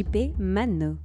JP Mano.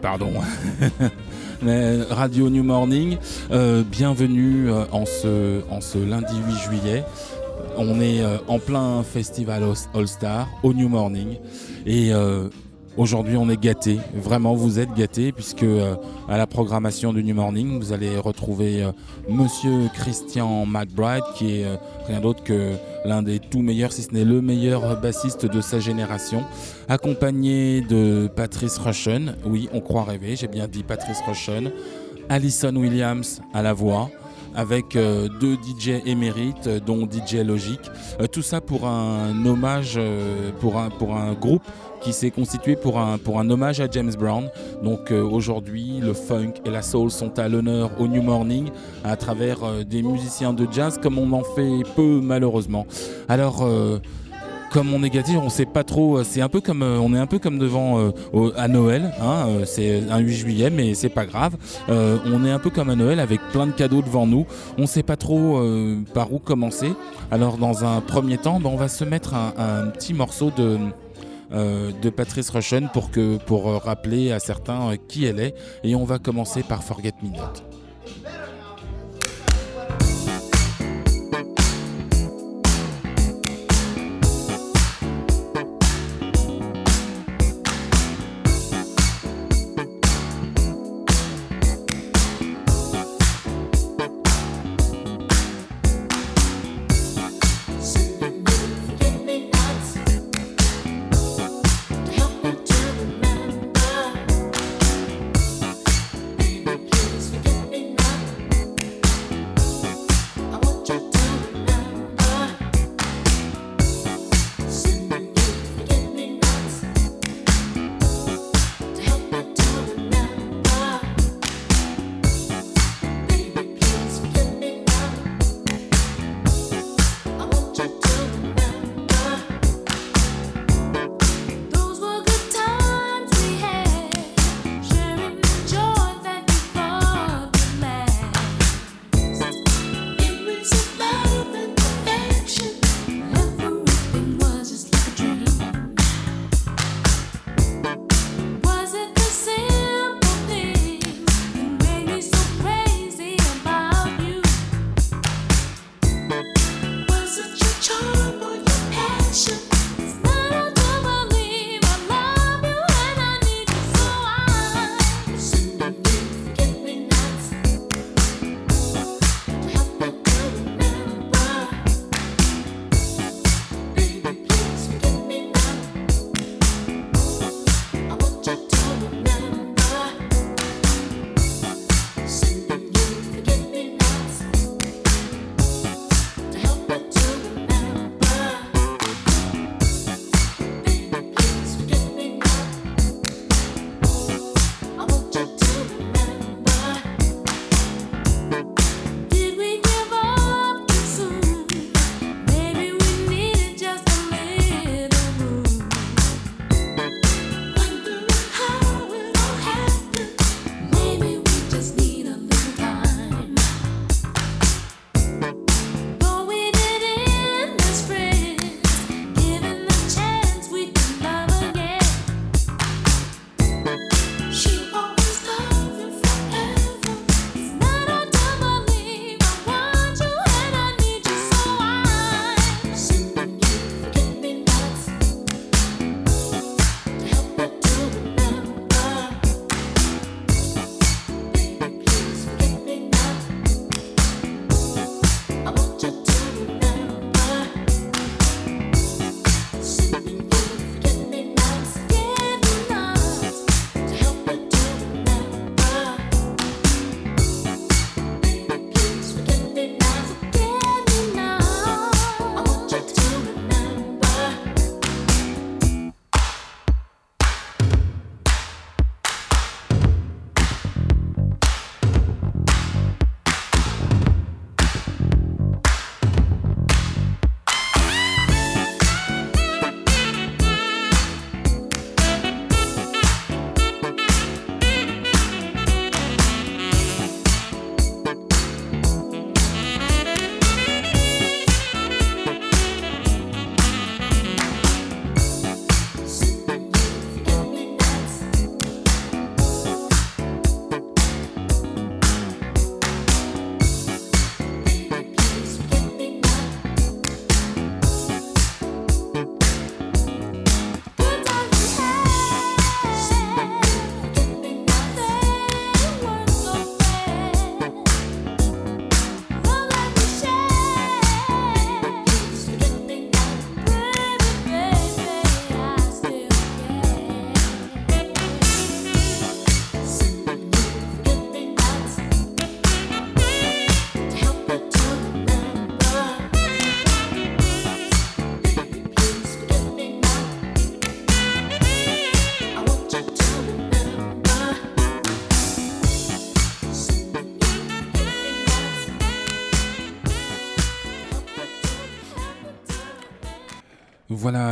Pardon, Radio New Morning. Euh, bienvenue euh, en ce, en ce lundi 8 juillet. On est euh, en plein festival All- Star au New Morning et aujourd'hui on est gâtés. Vraiment, vous êtes gâtés puisque euh, à la programmation du New Morning, vous allez retrouver euh, Monsieur Christian McBride qui est euh, rien d'autre que l'un des tout meilleurs, si ce n'est le meilleur bassiste de sa génération, accompagné de Patrice Rushen. Oui, on croit rêver, j'ai bien dit Patrice Rushen. Alison Williams à la voix, avec euh, deux DJ émérites, dont DJ Logic. Tout ça pour un hommage, pour, un, pour un groupe qui s'est constitué pour un, pour un hommage à James Brown. Donc euh, aujourd'hui, le funk et la soul sont à l'honneur au New Morning à travers euh, des musiciens de jazz comme on en fait peu malheureusement. Alors euh, comme on est gâté, on sait pas trop. C'est un peu comme on est un peu comme devant à Noël. hein, c'est un 8 juillet, mais c'est pas grave. On est un peu comme à Noël avec plein de cadeaux devant nous. On sait pas trop par où commencer. Alors dans un premier temps, ben, on va se mettre un, petit morceau de de Patrice Rushen pour que pour euh, rappeler à certains euh, qui elle est. Et on va commencer par Forget Me Not.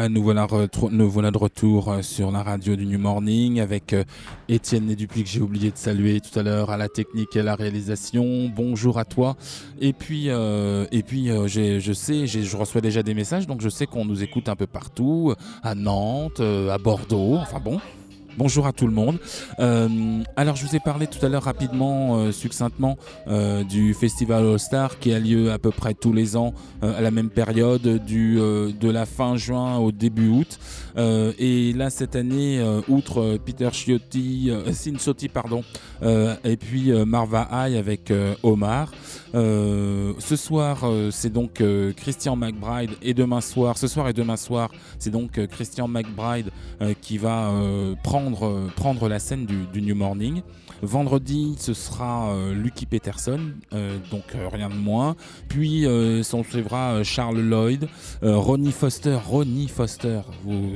Nous voilà, de retour euh, sur la radio du New Morning avec euh, Étienne Nédupuis que j'ai oublié de saluer tout à l'heure à la technique et à la réalisation. Bonjour à toi. Et puis, euh, et puis je sais, je reçois déjà des messages, donc je sais qu'on nous écoute un peu partout, à Nantes, à Bordeaux, enfin bon, Bonjour à tout le monde. Euh, alors je vous ai parlé tout à l'heure rapidement, euh, succinctement, euh, du Festival All Star qui a lieu à peu près tous les ans à la même période, du, de la fin juin au début août. Et là cette année, outre Peter Chiotti, Sin Sotti pardon, et puis Marva High avec Omar. ce soir, c'est donc Christian McBride et demain soir, ce soir et demain soir, c'est donc Christian McBride qui va prendre euh, prendre, la scène du, New Morning. Vendredi, ce sera euh, Lucky Peterson, euh, donc rien de moins. Puis s'en suivra Charles Lloyd, Ronnie Foster, Ronnie Foster. Vous,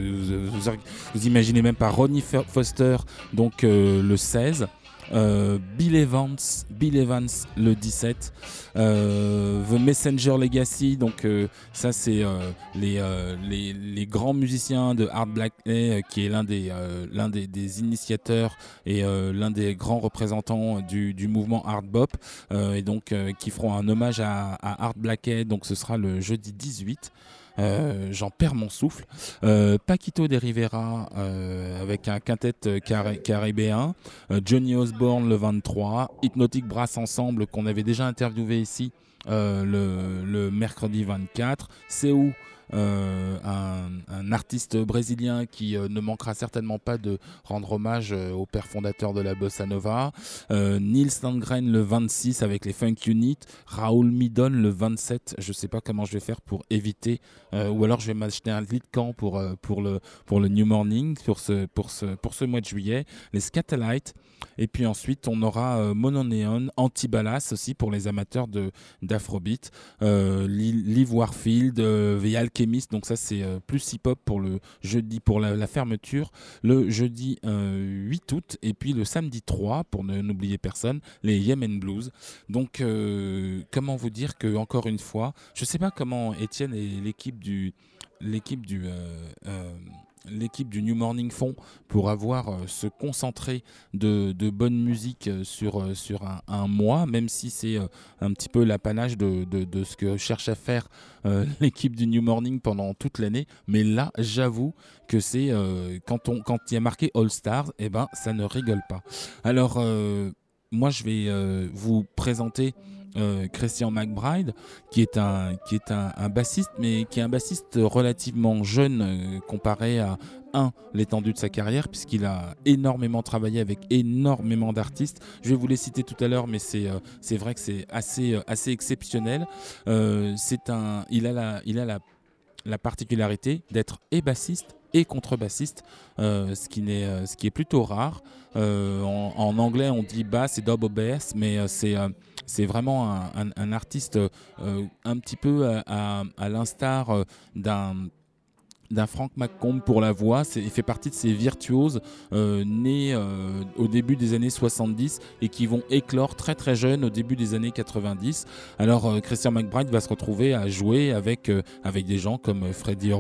vous, imaginez même pas Ronnie Foster, donc le 16. Euh, Bill Evans, Bill Evans le 17, euh, The Messenger Legacy, donc euh, ça c'est les, grands musiciens de Art Black qui est l'un des, initiateurs et l'un des grands représentants du, mouvement Art Bop, et donc qui feront un hommage à, à Art Blackhead, donc ce sera le jeudi 18. Euh, j'en perds mon souffle. Euh, Paquito de Rivera euh, avec un quintet caribéen. Johnny Osborne le 23. Hypnotic Brass Ensemble qu'on avait déjà interviewé ici le, le, mercredi 24. C'est où? Euh, un, artiste brésilien qui euh, ne manquera certainement pas de rendre hommage euh, au père fondateur de la bossa nova, Nils Landgren le 26 avec les Funk Unit, Raoul Midon le 27. Je sais pas comment je vais faire pour éviter, ou alors je vais m'acheter un lit de camp pour pour le pour le New Morning pour ce pour ce pour ce mois de juillet. Les Scatolites et puis ensuite, on aura Mononeon, Antibalas aussi pour les amateurs d'Afrobeat, euh, Liv Warfield, euh, The Donc ça, c'est euh, plus hip-hop pour le jeudi, pour la, fermeture, le jeudi 8 août. Et puis le samedi 3, pour n'oublier personne, les Yemen Blues. Donc, comment vous dire que encore une fois, je sais pas comment Étienne et l'équipe du l'équipe du New Morning font pour avoir euh, se concentrer de, bonne musique euh, sur, euh, un, mois, même si c'est un petit peu l'apanage de, ce que cherche à faire l'équipe du New Morning pendant toute l'année. Mais là, j'avoue que c'est quand on quand il y a marqué All Stars, eh ben ça ne rigole pas. Alors moi, je vais vous présenter euh, Christian McBride, qui est un qui est un, bassiste, mais qui est un bassiste relativement jeune euh, comparé à un l'étendue de sa carrière, puisqu'il a énormément travaillé avec énormément d'artistes. Je vais vous les citer tout à l'heure, mais c'est euh, vrai que c'est assez assez exceptionnel. c'est un il a la il a la la particularité d'être et bassiste et contrebassiste, ce, qui n'est, ce qui est plutôt rare. en, en, anglais, on dit bass et double bass, mais c'est c'est vraiment un, artiste euh, un petit peu à, l'instar euh, d'un d'un Frank McComb pour la voix. Il fait partie de ces virtuoses euh, nés au début des années 70 et qui vont éclore très très jeunes au début des années 90. Alors Christian McBride va se retrouver à jouer avec, des gens comme Freddie,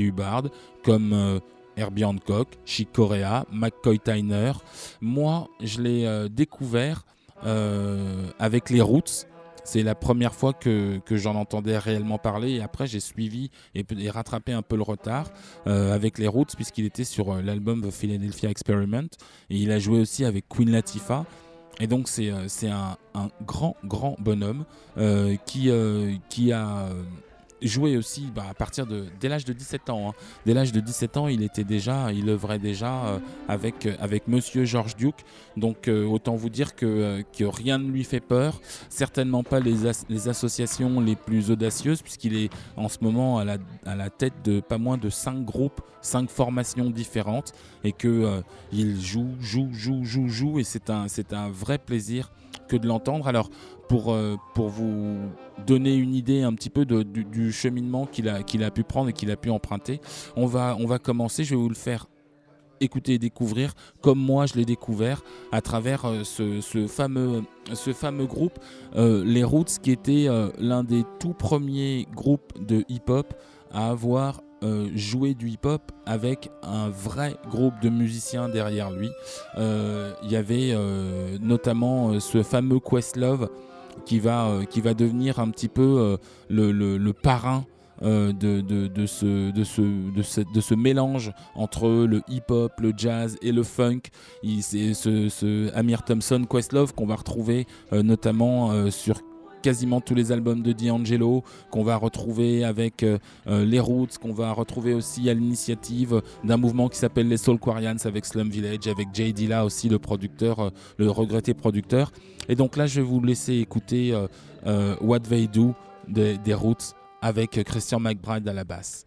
Hubbard, comme Herbie Hancock, Chick Corea, McCoy Tyner. Moi, je l'ai découvert euh, avec les Roots. C'est la première fois que, que j'en entendais réellement parler et après j'ai suivi et, rattrapé un peu le retard euh, avec les Roots puisqu'il était sur euh, l'album The Philadelphia Experiment et il a joué aussi avec Queen Latifah. Et donc c'est un, un, grand, grand bonhomme qui, qui a jouait aussi bah, à partir de dès l'âge de 17 ans. Hein. Dès l'âge de 17 ans, il était déjà, il œuvrait déjà euh, avec euh, avec Monsieur George Duke. Donc euh, autant vous dire que, rien ne lui fait peur. Certainement pas les, les associations les plus audacieuses puisqu'il est en ce moment à la, à la tête de pas moins de 5 groupes, 5 formations différentes et que il joue, joue, joue, joue, joue et c'est un un vrai plaisir que de l'entendre. Alors pour, pour vous donner une idée un petit peu du, cheminement qu'il a, a pu prendre et qu'il a pu emprunter. On va, on va commencer, je vais vous le faire écouter et découvrir comme moi je l'ai découvert à travers euh, ce, fameux, ce fameux groupe, euh, les Roots, qui était l'un des tout premiers groupes de hip-hop à avoir jouer du hip-hop avec un vrai groupe de musiciens derrière lui. Il y avait notamment ce fameux Questlove qui va, qui va devenir un petit peu le, le, parrain de, de, de, ce, de, ce, de, de ce mélange entre le hip-hop, le jazz et le funk. C'est ce, ce, Amir Thompson Questlove qu'on va retrouver notamment sur quasiment tous les albums de D'Angelo, qu'on va retrouver avec euh, euh, les Roots, qu'on va retrouver aussi à l'initiative d'un mouvement qui s'appelle les Soul Quarians avec Slum Village, avec Jay Dilla aussi, le producteur, euh, le regretté producteur. Et donc là, je vais vous laisser écouter What They Do des, des Roots avec Christian McBride à la basse.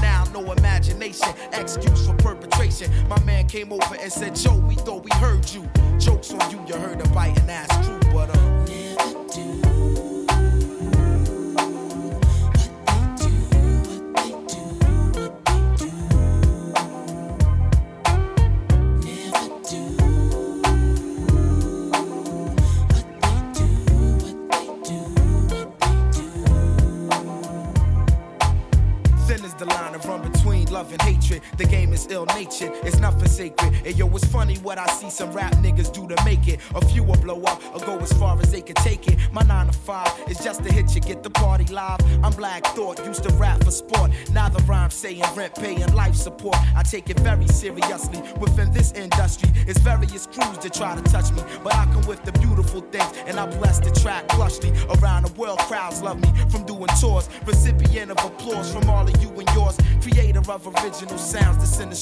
now, no imagination, excuse for perpetration. My man came over and said, Joe, we thought we heard you. Jokes on you, you heard a biting ass true, but uh, Natured, it's nothing sacred. And yo, it's funny what I see some rap niggas do to make it. A few will blow up or go as far as they can take it. My 9 to 5 is just to hit you, get the party live. I'm Black Thought, used to rap for sport. Now the rhyme saying rent, paying life support. I take it very seriously. Within this industry, it's various crews that try to touch me. But I come with the beautiful things, and I bless the track plushly. Around the world, crowds love me from doing tours. Recipient of applause from all of you and yours. Creator of original sounds that's in the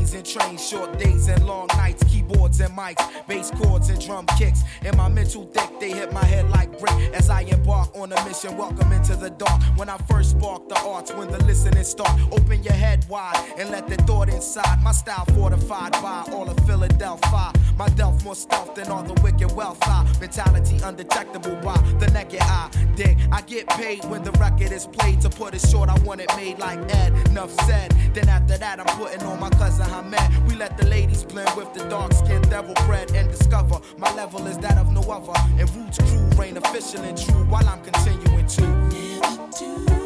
Airplanes and trains, short days and long nights, keyboards and mics, bass chords and drum kicks. In my mental thick, they hit my head like brick as I embark on a mission. Welcome into the dark. When I first spark the arts, when the listening start, open your head wide and let the thought inside. My style fortified by all of Philadelphia. My delf more stealth than all the wicked wealth. I mentality undetectable by the naked eye. Dig, I get paid when the record is played. To put it short, I want it made like Ed. Enough said. Then after that, I'm putting on my cousin Hamed. We let the ladies blend with the dark skin devil bread and discover my level is that of no other. And Roots crew reign official and true while I'm continuing to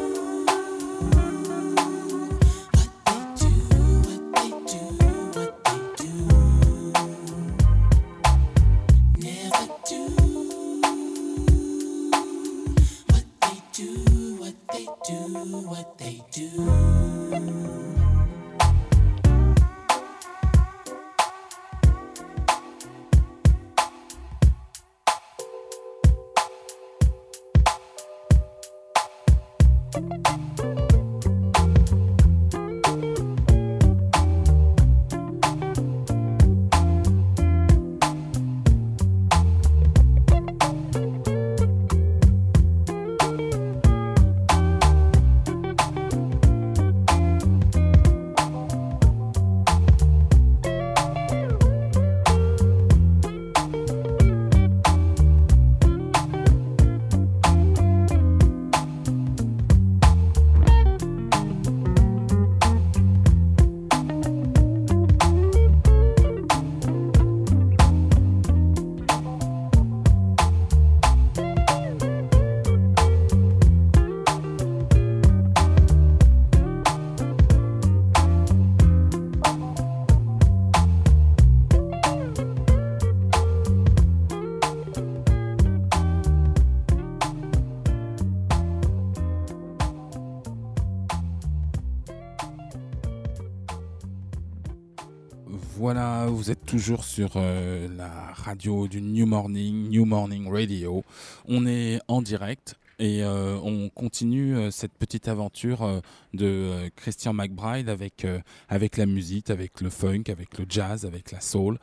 toujours sur euh, la radio du New Morning, New Morning Radio. On est en direct et euh, on continue euh, cette petite aventure de Christian McBride avec, avec la musique, avec le funk, avec le jazz, avec la soul.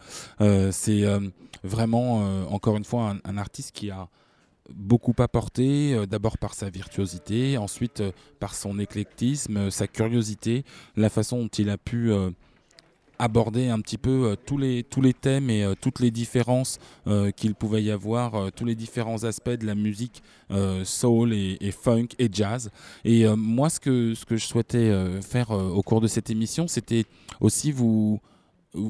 C'est vraiment, encore une fois, un, artiste qui a beaucoup apporté, d'abord par sa virtuosité, ensuite par son éclectisme, sa curiosité, la façon dont il a pu aborder un petit peu euh, tous, les, tous les thèmes et euh, toutes les différences euh, qu'il pouvait y avoir, tous les différents aspects de la musique soul et, funk et jazz. Et moi, ce que, ce que je souhaitais faire au cours de cette émission, c'était aussi vous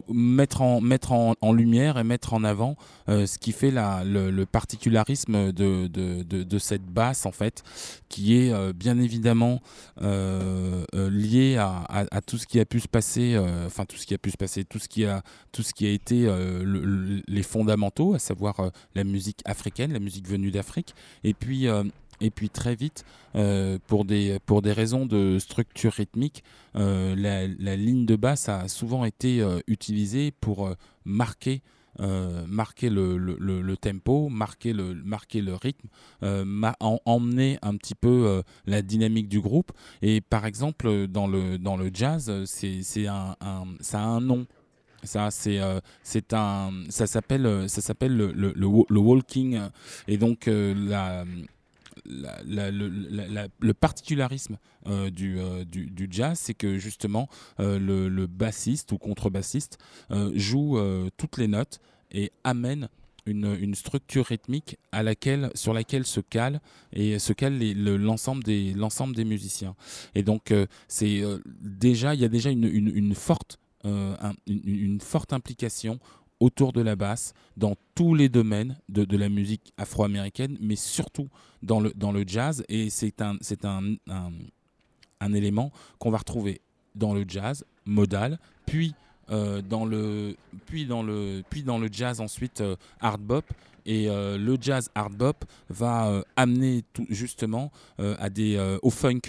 mettre en, mettre en, lumière et mettre en avant euh, ce qui fait la, le, particularisme de, de, de, cette basse en fait qui est euh, bien évidemment euh, euh lié à, à, tout ce qui a pu se passer enfin tout ce qui a pu se passer tout ce qui a tout ce qui a été le, le, les fondamentaux à savoir la musique africaine la musique venue d'Afrique. Et puis et puis très vite, euh, pour, des, pour des raisons de structure rythmique, euh, la, la, ligne de basse a souvent été euh, utilisée pour marquer marquer le, le, tempo, marquer le, marquer le rythme, en, emmener un petit peu la dynamique du groupe. Et par exemple, dans le, dans le jazz, c'est un, un, ça a un nom. Ça, c'est c'est un, ça s'appelle, ça s'appelle le, walking. Et donc le, la, le, particularisme euh, du, euh, du, du, jazz, c'est que justement euh, le, bassiste ou contrebassiste joue toutes les notes et amène une, une, structure rythmique à laquelle, sur laquelle se cale et se cale l'ensemble des, l'ensemble des musiciens. Et donc c'est déjà, il y a déjà une, une, forte, un, une, une forte implication autour de la basse dans tous les domaines de, la musique afro-américaine, mais surtout dans le, dans le jazz. Et c'est un, un, un, un élément qu'on va retrouver dans le jazz modal, puis, euh, dans, le, puis, dans, le, puis dans le jazz ensuite euh, hard bop, et euh, le jazz hard bop va euh, amener justement euh, à des, au funk.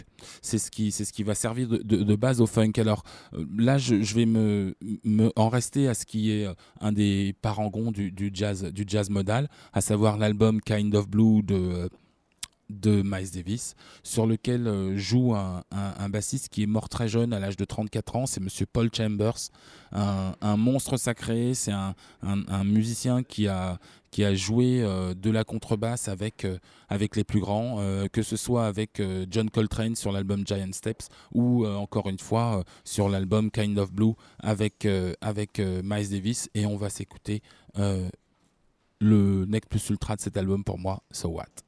C'est ce, qui, ce qui va servir de, base au funk. Alors là, je, vais me, en rester à ce qui est un des parangons du, jazz, du jazz modal, à savoir l'album Kind of Blue de Miles Davis, sur lequel joue un, un, un, bassiste qui est mort très jeune, à l'âge de 34 ans, c'est Monsieur Paul Chambers, un, un monstre sacré, c'est un, musicien qui a, qui a joué euh, de la contrebasse avec, euh, avec les plus grands, euh, que ce soit avec John Coltrane sur l'album Giant Steps ou encore une fois sur l'album Kind of Blue avec, avec Miles Davis, et on va s'écouter le neck plus ultra de cet album pour moi, So What.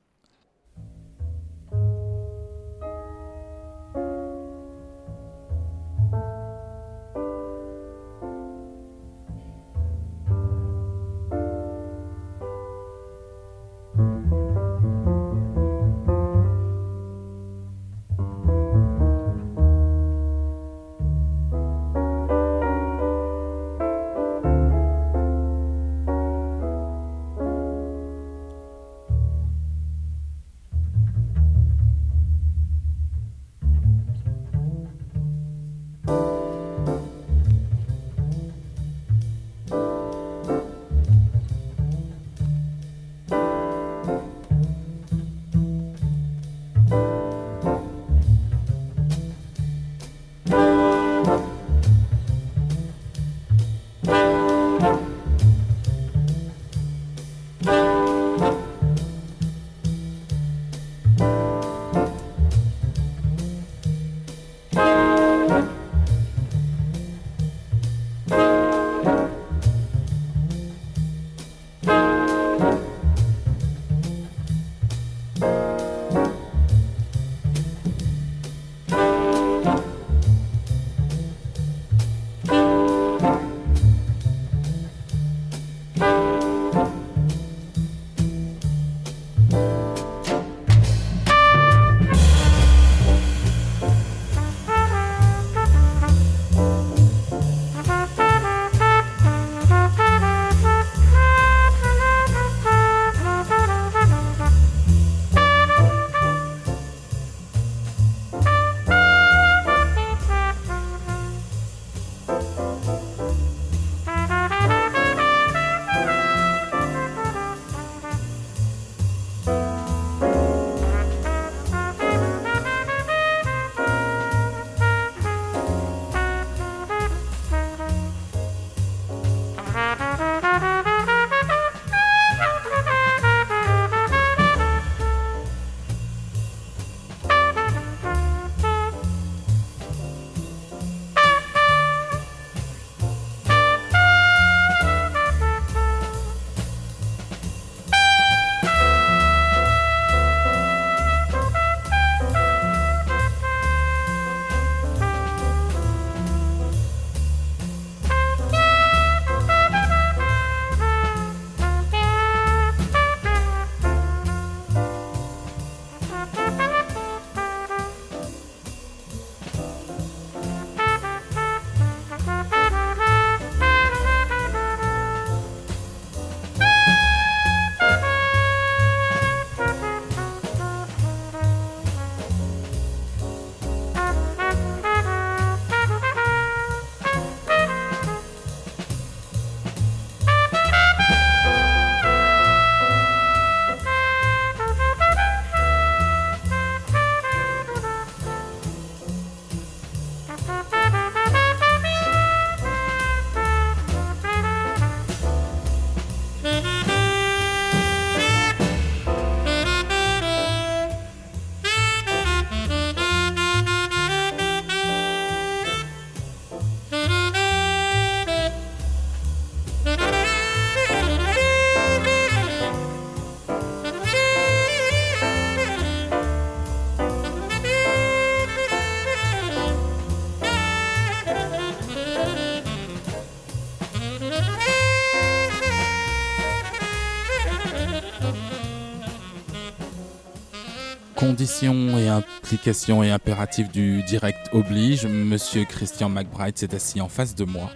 Conditions et impératifs du direct oblige, Monsieur Christian McBride s'est assis en face de moi.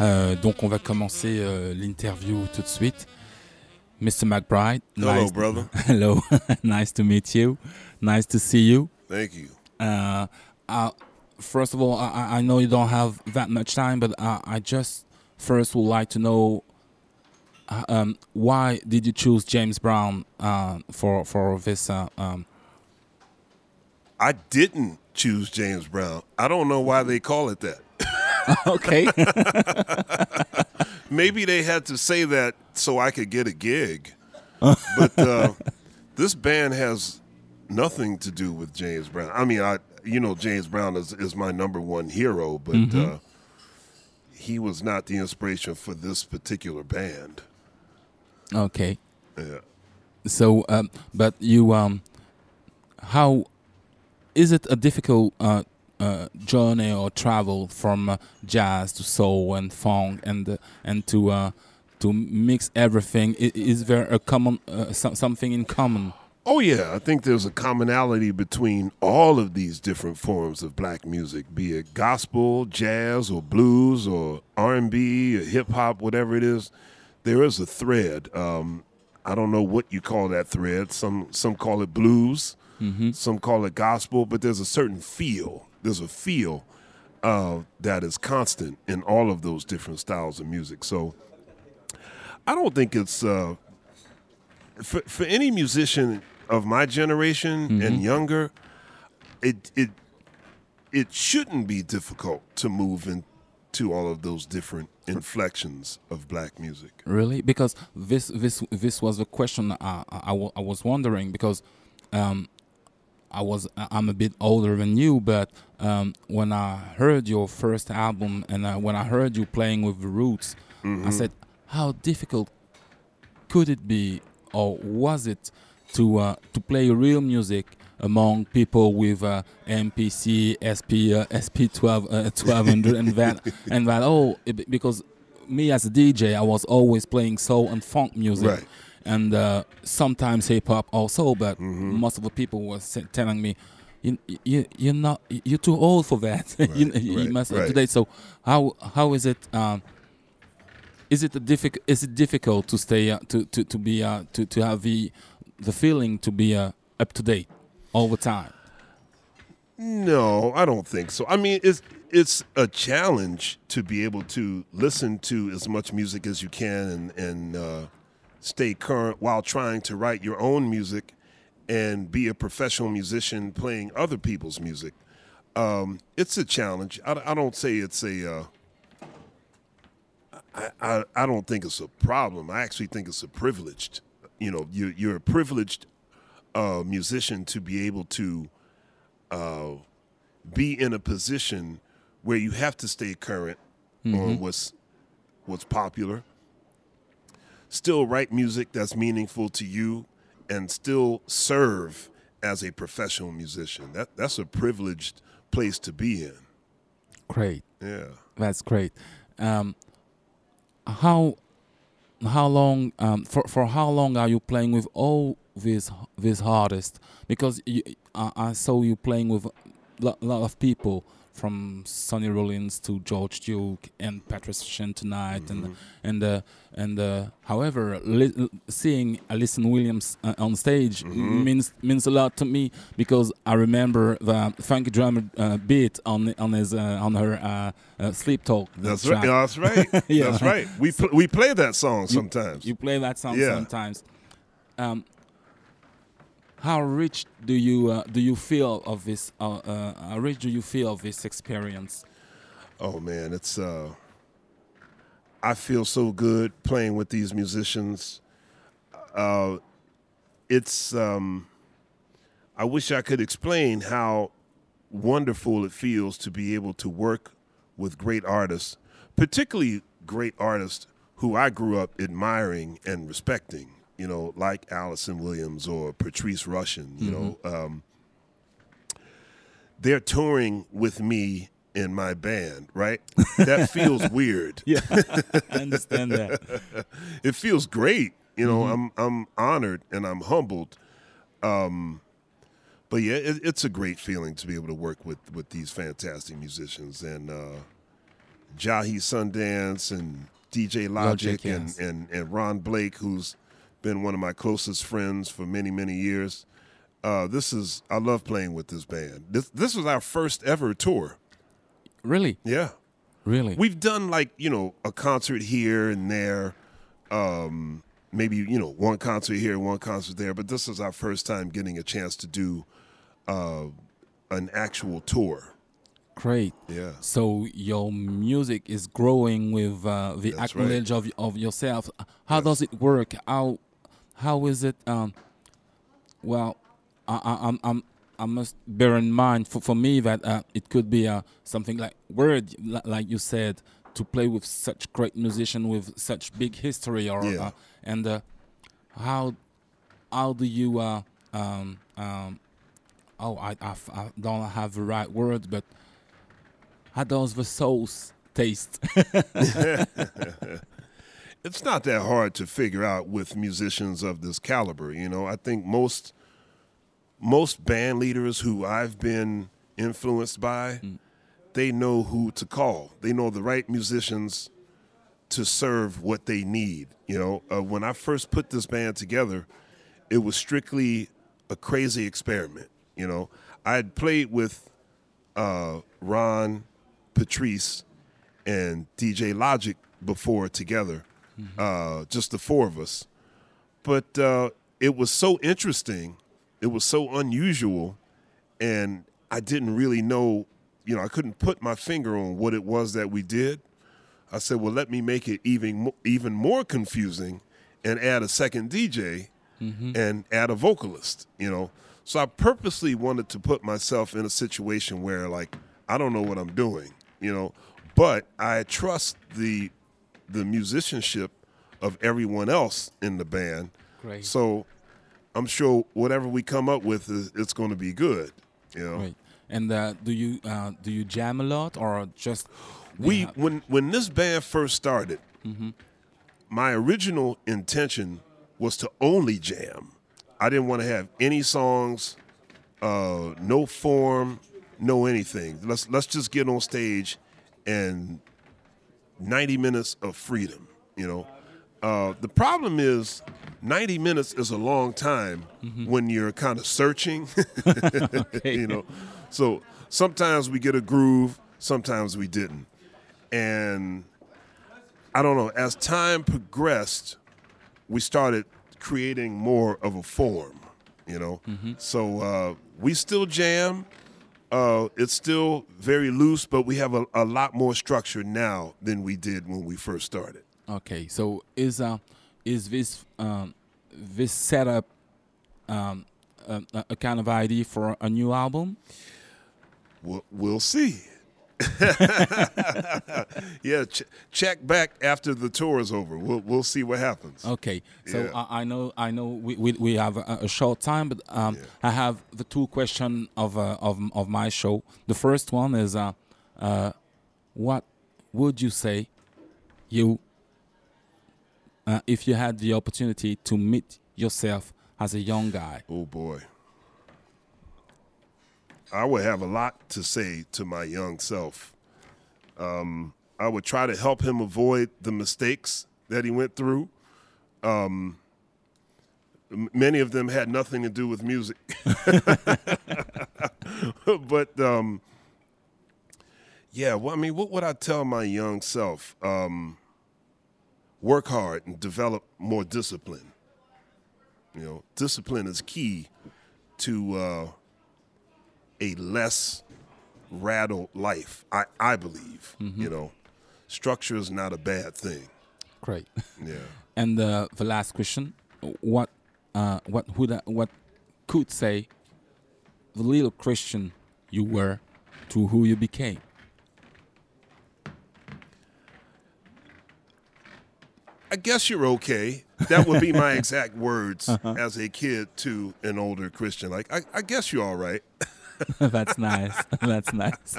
Euh, donc on va commencer euh, l'interview tout de suite. Mr. McBride. Hello, nice- brother. Hello, nice to meet you. Nice to see you. Thank you. Uh, uh, first of all, I, I- I know you don't have that much time, but uh, I just first would like to know uh, um, why did you choose James Brown uh, for for this? Uh, um, I didn't choose James Brown. I don't know why they call it that. okay, Maybe they had to say that so I could get a gig. but uh, this band has nothing to do with James Brown. I mean, I you know James Brown is, is my number one hero, but uh, he was not the inspiration for this particular band. okay. Yeah. So, um, but you, um, how is it a difficult uh, uh, journey or travel from uh, jazz to soul and funk and uh, and to uh, to mix everything? I- Is there a common some, something in common? Oh yeah, I think there's a commonality between all of these different forms of black music, be it gospel, jazz, or blues, or R&B, or hip hop, whatever it is. There is a thread. Um, I don't know what you call that thread. Some some call it blues, some call it gospel, but there's a certain feel. There's a feel uh, that is constant in all of those different styles of music. So I don't think it's uh, for for any musician of my generation and younger, it it it shouldn't be difficult to move into all of those different inflections of black music. Really? Because this this this was a question I, I, I was wondering because um, I was I'm a bit older than you, but um, when I heard your first album and uh, when I heard you playing with the Roots, I said, how difficult could it be, or was it, to uh, to play real music among people with uh, MPC, SP, uh, SP 12, uh, 1200, and that and that all it- because me as a DJ, I was always playing soul and funk music. Right. And uh, sometimes hip hop also, but most of the people were telling me, "You, you, you're not, you're too old for that. you, you right, must right. to date." So, how how is it? Um, is it a difficult? Is it difficult to stay uh, to to to be uh, to to have the the feeling to be uh, up to date all the time? No, I don't think so. I mean, it's it's a challenge to be able to listen to as much music as you can and and uh, stay current while trying to write your own music and be a professional musician playing other people's music. Um, it's a challenge. I, I don't say it's a. Uh, I, I I don't think it's a problem. I actually think it's a privileged. You know, you you're a privileged uh, musician to be able to be in a position where you have to stay current on what's what's popular. Still write music that's meaningful to you and still serve as a professional musician. That that's a privileged place to be in. Great. Yeah. That's great. Um, how how long um, for for how long are you playing with all these these artists? Because you, I, I saw you playing with a lot, lot of people from Sonny Rollins to George Duke and Patricia tonight and and uh, and uh, however li- seeing Alyson Williams uh, on stage means means a lot to me because I remember the funky drummer uh, beat on on his uh, on her uh, uh, sleep talk. That's track. right. That's right. Yeah. That's right. We pl- we play that song sometimes. You play that song Yeah. sometimes. Um, how rich do you uh, do you feel of this? Uh, uh, how rich do you feel of this experience? Oh man, it's uh I feel so good playing with these musicians. Uh it's um I wish I could explain how wonderful it feels to be able to work with great artists, particularly great artists who I grew up admiring and respecting, you know, like Alyson Williams or Patrice Rushen, you know. Um, they're touring with me in my band, right? That feels weird. Yeah, I understand that. It feels great. You know, I'm I'm honored and I'm humbled. Um, but yeah, it, it's a great feeling to be able to work with with these fantastic musicians and uh, Jahi Sundance and DJ Logic, Logic, and, yes. and and Ron Blake, who's been one of my closest friends for many many years. Uh, this is I love playing with this band. This this was our first ever tour. Really, Yeah. really. We've done like you know a concert here and there, um, maybe you know one concert here, one concert there. But this is our first time getting a chance to do uh, an actual tour. Great. Yeah. So your music is growing with uh, the That's right. acknowledge of of yourself. How does it work? How how is it? Um, well, I, I, I'm I'm I must bear in mind for, for me that uh, it could be uh, something like word, li- like you said, to play with such great musician with such big history, or Yeah. uh, and uh, how how do you uh, um, um, oh I, I f- I don't have the right word, but how does the sauce taste? It's not that hard to figure out with musicians of this caliber. You know, I think most most band leaders who I've been influenced by, they know who to call. They know the right musicians to serve what they need. You know, uh, when I first put this band together, it was strictly a crazy experiment. You know, I had played with uh, Ron, Patrice, and DJ Logic before together, uh, just the four of us. But uh, it was so interesting, it was so unusual, and I didn't really know, you know, I couldn't put my finger on what it was that we did. I said, well, let me make it even even more confusing and add a second DJ and add a vocalist, you know. So I purposely wanted to put myself in a situation where like I don't know what I'm doing, you know, but I trust the the musicianship of everyone else in the band. Great. So I'm sure whatever we come up with is it's going to be good, you know. Right. And uh, do you uh, do you jam a lot or just we when when this band first started my original intention was to only jam i didn't want to have any songs uh, no form no anything let's let's just get on stage and 90 minutes of freedom you know? Uh, the problem is 90 minutes is a long time when you're kind of searching you know? So sometimes we get a groove sometimes we didn't. And I don't know, as time progressed, we started creating more of a form, you know. So uh, we still jam. Uh, it's still very loose, but we have a, a lot more structure now than we did when we first started. okay? So is uh is this um, this setup um, a, a- kind of idea for a new album? We'll, we'll see. yeah, ch- check back after the tour is over. We'll we'll see what happens. Okay, so Yeah. I, I know I know we, we, we have a, a short time, but um, I have the two question of uh, of of my show. The first one is, uh, uh, what would you say, you, uh, if you had the opportunity to meet yourself as a young guy? Oh boy. I would have a lot to say to my young self. Um, I would try to help him avoid the mistakes that he went through. Um, many of them had nothing to do with music. but um, yeah, well, I mean, what would I tell my young self? Um, work hard and develop more discipline. You know, discipline is key to uh, a less rattled life. I I believe. You know, structure is not a bad thing. Great. Yeah. And uh, the last question: What uh, what would I, what could say the little Christian you were to who you became? I guess you're okay. That would be my exact words as a kid to an older Christian. Like, I, I guess you're all right. That's nice. That's nice.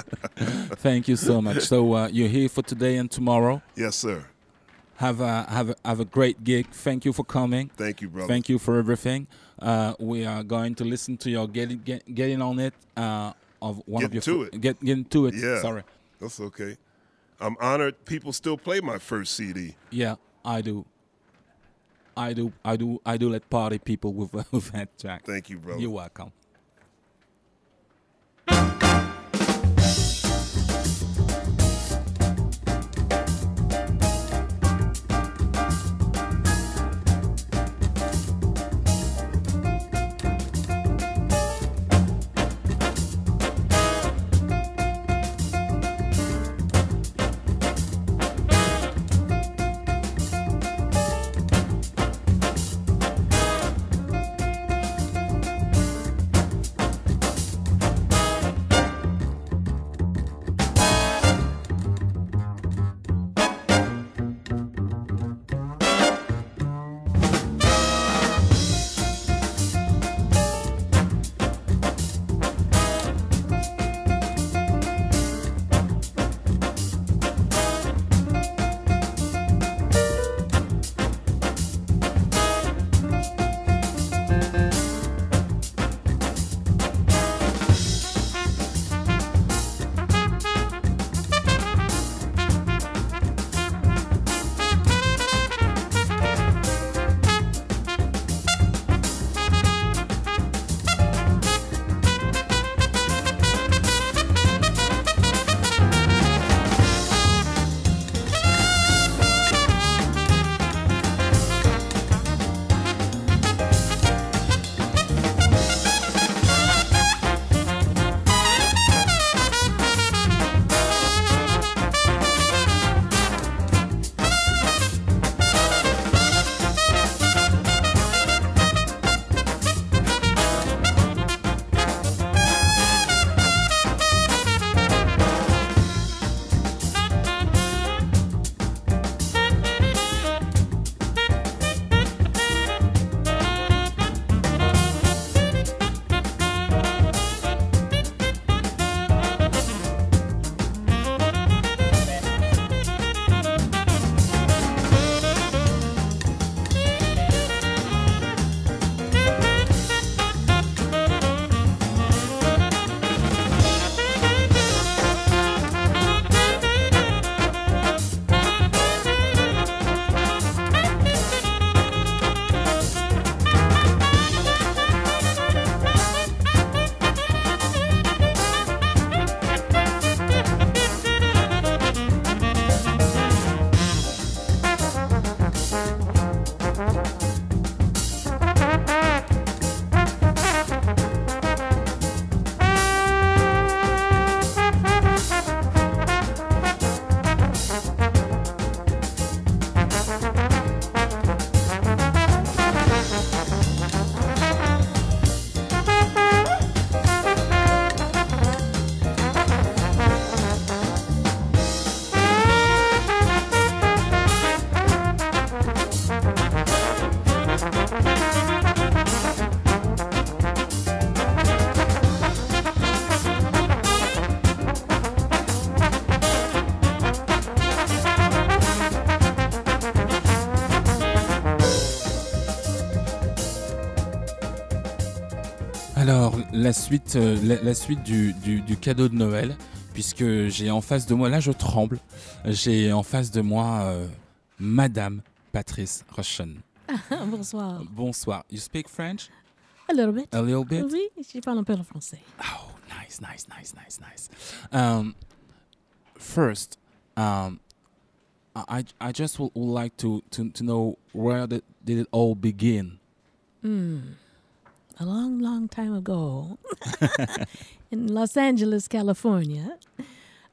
Thank you so much. So uh, you're here for today and tomorrow. Yes, sir. Have a have a, have a great gig. Thank you for coming. Thank you, brother. Thank you for everything. Uh, we are going to listen to your getting get, getting on it uh, of one Getting of your to it. Get getting to it. Yeah. Sorry. That's okay. I'm honored people still play my first CD. Yeah, I do. I do. I do. I do let party people with with that track. Thank you, brother. You're welcome. La suite, euh, la, la suite du, du- du cadeau de Noël, puisque j'ai en face de moi, là je tremble, j'ai en face de moi euh, Madame Patrice Russian. Bonsoir. Bonsoir. You speak French? A little bit. A little bit? Oui, je parle un peu le français. Oh, nice, nice, nice, nice, nice. Um, first, um, I, I just would, would like to, to, to know where did, did it all begin? A long, long time ago in Los Angeles, California,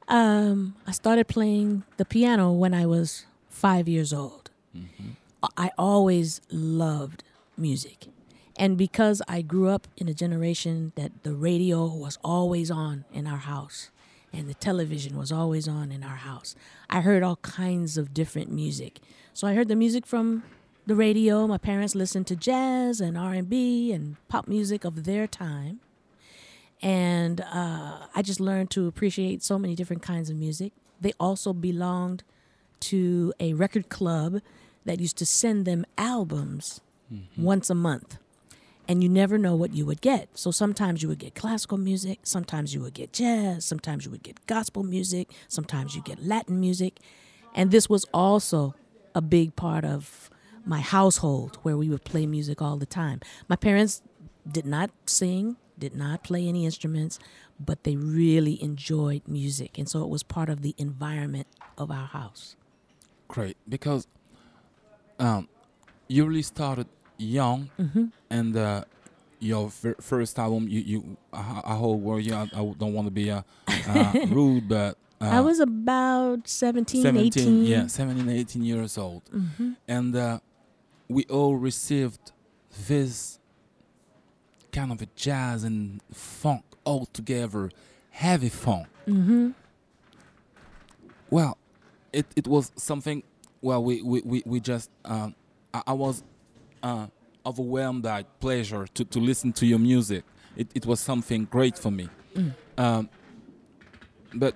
um, I started playing the piano when I was five years old. I always loved music. And because I grew up in a generation that the radio was always on in our house and the television was always on in our house, I heard all kinds of different music. So I heard the music from the radio. My parents listened to jazz and R&B and pop music of their time. And uh, I just learned to appreciate so many different kinds of music. They also belonged to a record club that used to send them albums once a month. And you never know what you would get. So sometimes you would get classical music, sometimes you would get jazz, sometimes you would get gospel music, sometimes you get Latin music. And this was also a big part of my household where we would play music all the time. My parents did not sing, did not play any instruments, but they really enjoyed music. And so it was part of the environment of our house. Great, because um, you really started young, Mm-hmm. and uh, your fir- first album, you you I, I hold word you. I, I don't want to be uh, uh, rude, but uh, I was about 17, 17, 18. yeah, 17, 18 years old, hmm and uh, we all received this kind of a jazz and funk all together, heavy funk. hmm Well, it, it was something. Well, we we, we, we just um, I, I was uh, overwhelmed by pleasure to, to listen to your music. It, it was something great for me. Um, but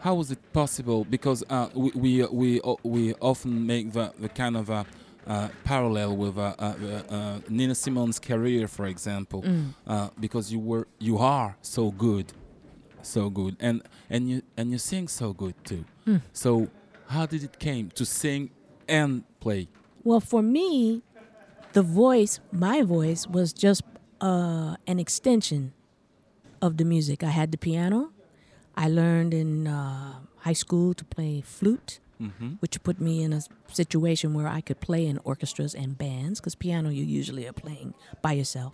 how was it possible? Because uh, we we uh, we, o- we often make the, the kind of a uh, parallel with uh, uh, uh, Nina Simone's career, for example, Mm. uh, because you were you are so good, so good, and and you and you sing so good too. Mm. So how did it came to sing and play? Well, for me, the voice, my voice, was just uh, an extension of the music. I had the piano. I learned in uh, high school to play flute, Mm-hmm. which put me in a situation where I could play in orchestras and bands, because piano you usually are playing by yourself.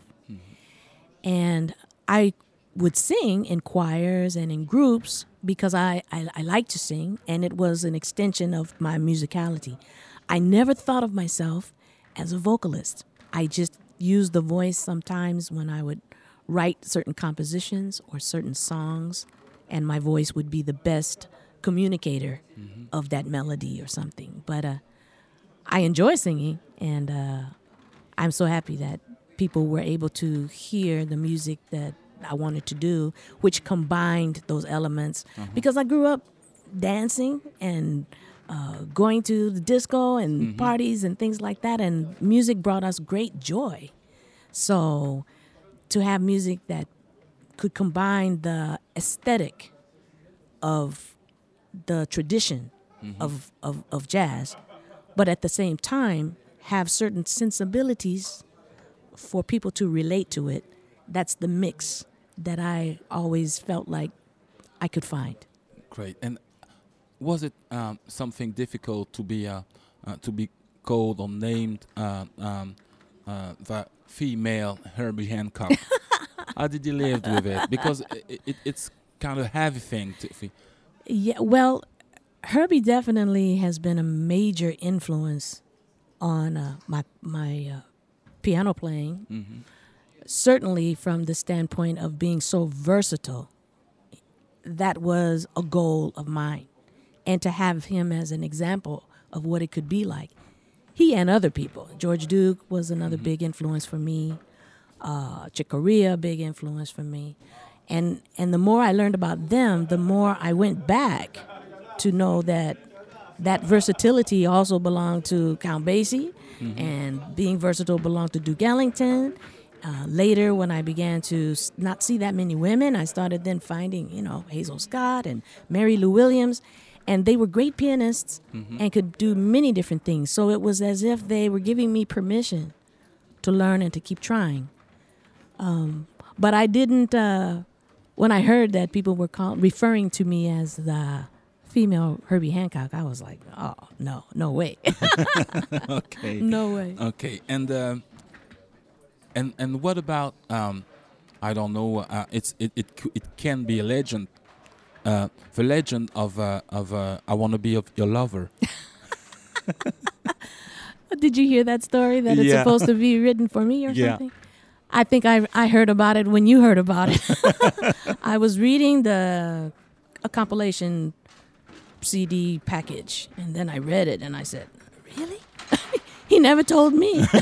And I would sing in choirs and in groups because I, I, I like to sing, and it was an extension of my musicality. I never thought of myself as a vocalist. I just used the voice sometimes when I would write certain compositions or certain songs, and my voice would be the best communicator of that melody or something. But uh, I enjoy singing, and uh, I'm so happy that people were able to hear the music that I wanted to do, which combined those elements. Because I grew up dancing and uh, going to the disco and parties and things like that, and music brought us great joy. So to have music that could combine the aesthetic of the tradition of, of, of jazz, but at the same time have certain sensibilities for people to relate to it. That's the mix that I always felt like I could find. Great. And was it um, something difficult to be uh, uh, to be called or named uh, um, uh, the female Herbie Hancock? How did you live with it? Because it, it, it's kind of a heavy thing. To, fe- Yeah, well, Herbie definitely has been a major influence on uh, my my uh, piano playing. Mhm. Certainly, from the standpoint of being so versatile, that was a goal of mine, and to have him as an example of what it could be like. He and other people. George Duke was another big influence for me. Uh, Chick Corea, big influence for me. And and the more I learned about them, the more I went back to know that that versatility also belonged to Count Basie, and being versatile belonged to Duke Ellington. Uh, later, when I began to not see that many women, I started then finding, you know, Hazel Scott and Mary Lou Williams, and they were great pianists and could do many different things. So it was as if they were giving me permission to learn and to keep trying. Um, but I didn't. Uh, when I heard that people were call, referring to me as the female Herbie Hancock, I was like, "Oh no, no way, okay. no way." Okay. And um, and and what about um, I don't know. Uh, it's it it it can be a legend. Uh, the legend of uh, of uh, I want to be of your lover. Did you hear that story that it's Yeah. supposed to be written for me or Yeah. something? I think I I heard about it when you heard about it. I was reading the a compilation CD package and then I read it and I said, "Really?" he never told me.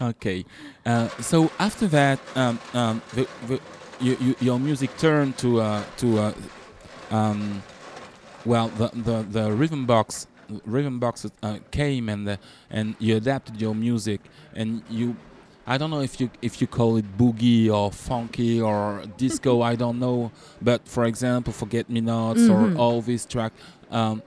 Okay. Uh, so after that, um, um, the, the, you, you, your music turned to uh, to uh, um, well, the the, the rhythm box rhythm box uh, came and the, and you adapted your music and you I don't know if you if you call it boogie or funky or disco. I don't know, but for example, Forget Me Nots Mhm. or all these track. Um,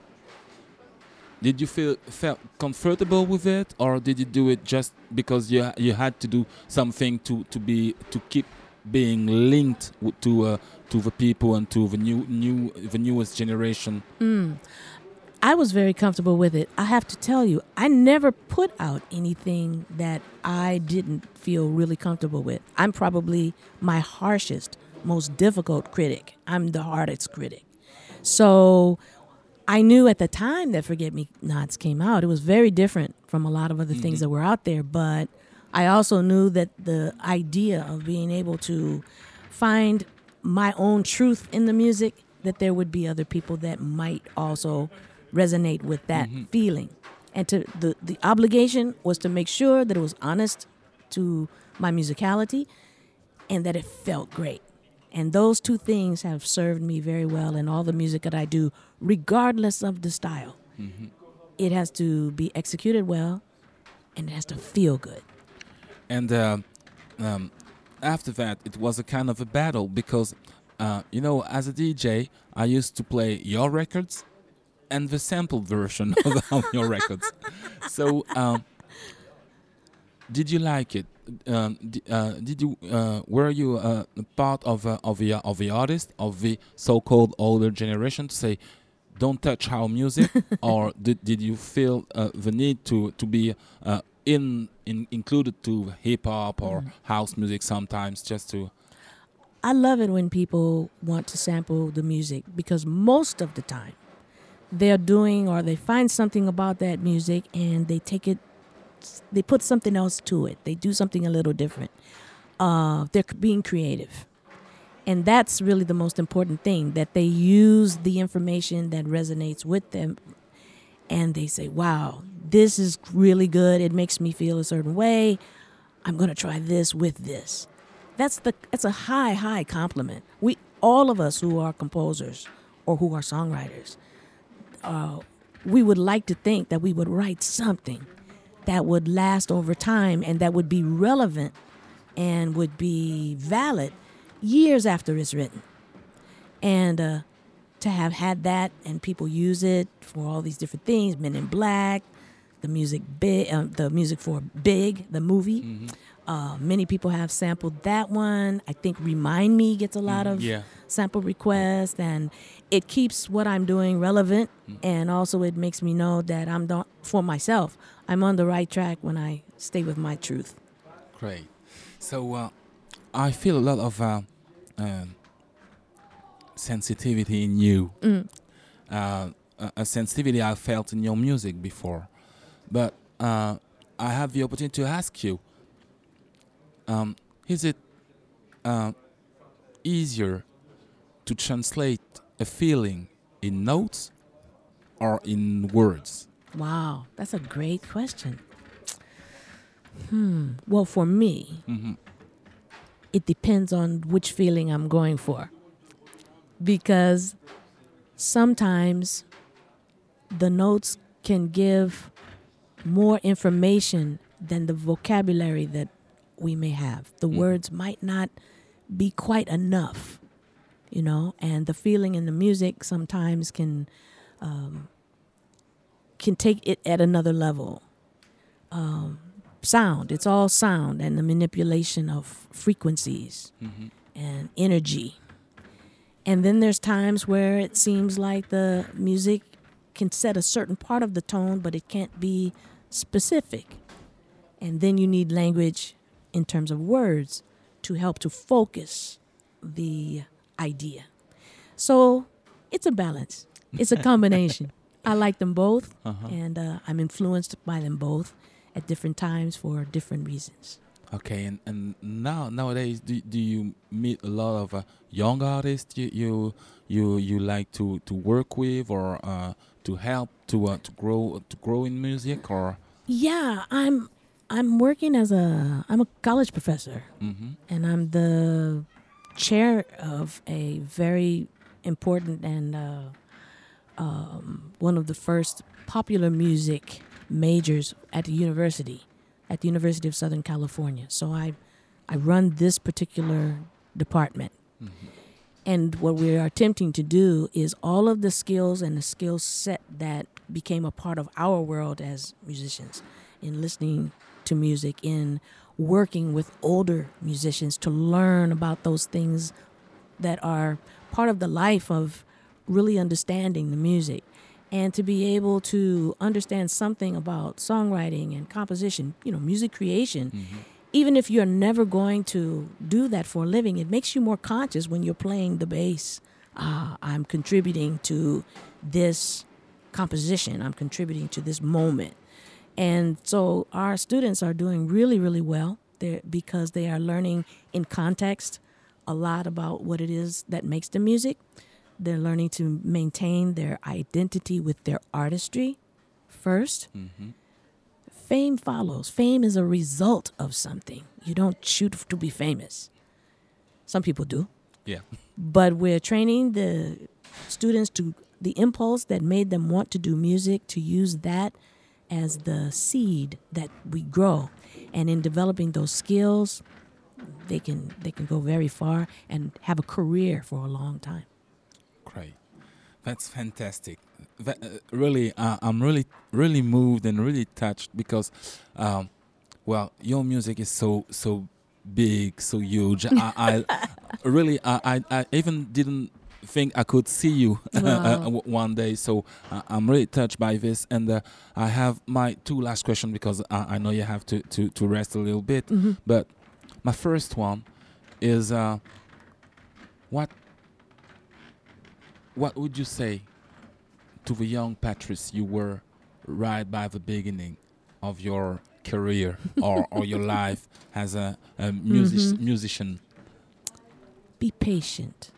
did you feel felt comfortable with it, or did you do it just because you you had to do something to to be to keep being linked to uh, to the people and to the new new the newest generation? Mm. I was very comfortable with it. I have to tell you, I never put out anything that I didn't feel really comfortable with. I'm probably my harshest, most difficult critic. I'm the hardest critic. So I knew at the time that Forget Me Nots came out, it was very different from a lot of other things mm-hmm. that were out there. But I also knew that the idea of being able to find my own truth in the music, that there would be other people that might also resonate with that feeling. And to the, the obligation was to make sure that it was honest to my musicality and that it felt great. And those two things have served me very well in all the music that I do, regardless of the style. It has to be executed well and it has to feel good. And uh, um, after that, it was a kind of a battle because, uh, you know, as a DJ, I used to play your records and the sample version of, of your records. So, um, did you like it? Um, uh, did you uh, were you uh, part of uh, of the of the artist of the so-called older generation to say, don't touch our music, or did did you feel uh, the need to to be uh, in in included to hip hop or house music sometimes just to I love it when people want to sample the music because most of the time they're doing or they find something about that music and they take it, they put something else to it. They do something a little different. Uh, they're being creative. And that's really the most important thing that they use the information that resonates with them and they say, wow, this is really good. It makes me feel a certain way. I'm going to try this with this that's the that's a high high compliment we all of us who are composers or who are songwriters uh, we would like to think that we would write something that would last over time and that would be relevant and would be valid years after it's written and uh, to have had that and people use it for all these different things men in black the music big uh, the music for big the movie uh, many people have sampled that one. I think Remind Me gets a lot of yeah. sample requests, and it keeps what I'm doing relevant, and also it makes me know that I'm not for myself. I'm on the right track when I stay with my truth. Great. So uh, I feel a lot of uh, um sensitivity in you. Mm. Uh, a, a sensitivity I felt in your music before, but uh, I have the opportunity to ask you: um, Is it uh, easier to translate a feeling in notes or in words? Wow, that's a great question. Hmm. Well, for me, hmm it depends on which feeling I'm going for. Because sometimes the notes can give more information than the vocabulary that we may have. The Mm. words might not be quite enough, you know, and the feeling in the music sometimes can um, can take it at another level. Um, sound, it's all sound and the manipulation of frequencies hmm and energy. And then there's times where it seems like the music can set a certain part of the tone, but it can't be specific. And then you need language in terms of words to help to focus the idea. So it's a balance, it's a combination. I like them both, Uh-huh. and uh, I'm influenced by them both at different times for different reasons. Okay, and, and now nowadays, do, do you meet a lot of uh, young artists you, you you you like to, to work with or uh, to help to uh, to grow to grow in music or? Yeah, I'm I'm working as a I'm a college professor hmm and I'm the chair of a very important and uh, um, one of the first popular music majors at the university, at the University of Southern California. So I, I run this particular department. And what we are attempting to do is all of the skills and the skill set that became a part of our world as musicians in listening to music, in working with older musicians to learn about those things that are part of the life of really understanding the music and to be able to understand something about songwriting and composition, you know, music creation. Even if you're never going to do that for a living, it makes you more conscious when you're playing the bass. Ah, I'm contributing to this composition. I'm contributing to this moment. And so our students are doing really, really well there because they are learning in context a lot about what it is that makes the music. They're learning to maintain their identity with their artistry 1st mm-hmm. Fame follows. Fame is a result of something. You don't shoot to be famous. Some people do Yeah. but we're training the students to the impulse that made them want to do music to use that as the seed that we grow and in developing those skills they can they can go very far and have a career for a long time Great. That's fantastic. That, uh, really, uh, I'm really, really moved and really touched because, um, well, your music is so, so big, so huge. I, I really, I, I, I even didn't think I could see you uh, Wow. one day. So uh, I'm really touched by this. And uh, I have my two last questions because I, I know you have to, to, to rest a little bit. But my first one is uh, what what would you say to the young Patrice you were right by the beginning of your career or, or your life as a, a music, musician? be patient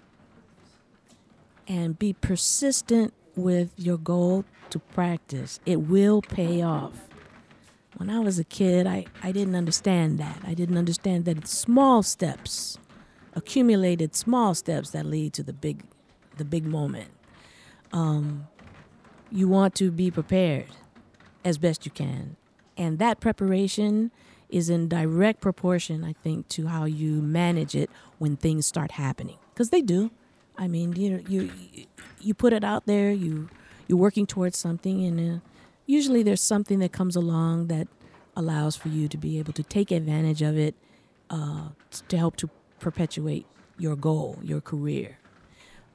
and be persistent with your goal to practice. It will pay off. When I was a kid, I, I didn't understand that. I didn't understand that it's small steps, accumulated small steps that lead to the big the big moment. Um, you want to be prepared as best you can. And that preparation is in direct proportion, I think, to how you manage it when things start happening. Because they do. I mean, you know, you you put it out there. You you're working towards something, and uh, usually there's something that comes along that allows for you to be able to take advantage of it uh, to help to perpetuate your goal, your career.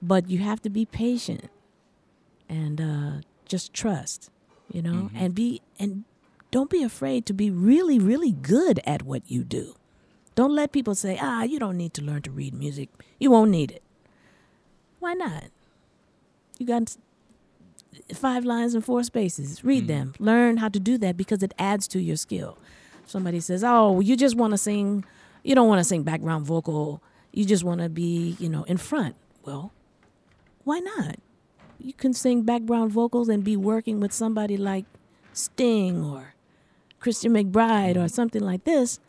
But you have to be patient and uh, just trust, you know, and be and don't be afraid to be really, really good at what you do. Don't let people say, ah, you don't need to learn to read music. You won't need it. Why not? You got five lines and four spaces. Read mm-hmm. them. Learn how to do that because it adds to your skill. Somebody says, oh, you just want to sing, you don't want to sing background vocal. You just want to be, you know, in front. Well, why not? You can sing background vocals and be working with somebody like Sting or Christian McBride or mm-hmm. something like this.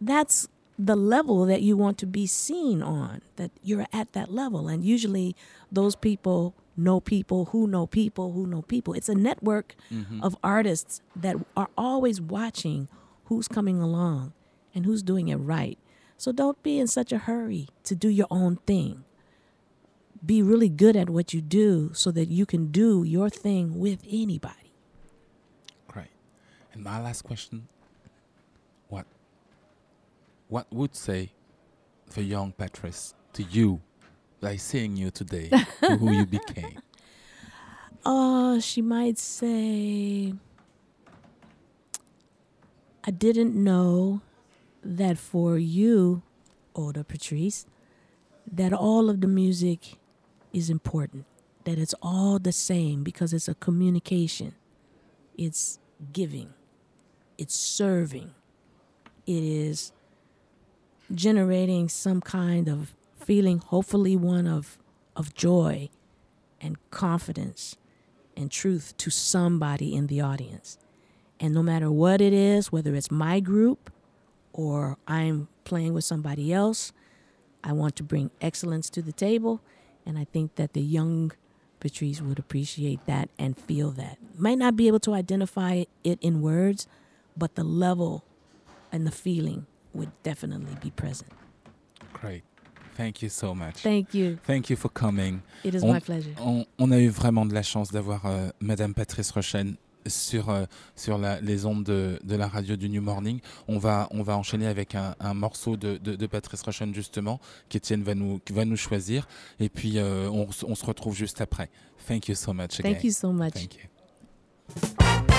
That's the level that you want to be seen on, that you're at that level. And usually those people know people who know people who know people. It's a network mm-hmm. of artists that are always watching who's coming along and who's doing it right. So don't be in such a hurry to do your own thing be really good at what you do so that you can do your thing with anybody. Great. And my last question: what would say the young Patrice to you by seeing you today, to who you became? Oh, she might say, I didn't know that for you, older Patrice, that all of the music is important, that it's all the same because it's a communication, it's giving, it's serving, it is generating some kind of feeling, hopefully one of, of joy and confidence and truth to somebody in the audience. And no matter what it is, whether it's my group or I'm playing with somebody else, I want to bring excellence to the table. And I think that the young Patrice would appreciate that and feel that. Might not be able to identify it in words, but the level and the feeling would definitely be present. Great. Thank you so much. Thank you. Thank you for coming. It is on, my pleasure. On, on a eu vraiment de la chance d'avoir euh, Madame Patrice Rochen sur, euh, sur la, les ondes de, de, la radio du New Morning. On va, on va enchaîner avec un, un morceau de, de, de, Patrice Rochen justement, qu'Étienne va nous, va nous choisir. Et puis euh, on, on, se retrouve juste après. Thank you so much again. Thank you so much. Thank you.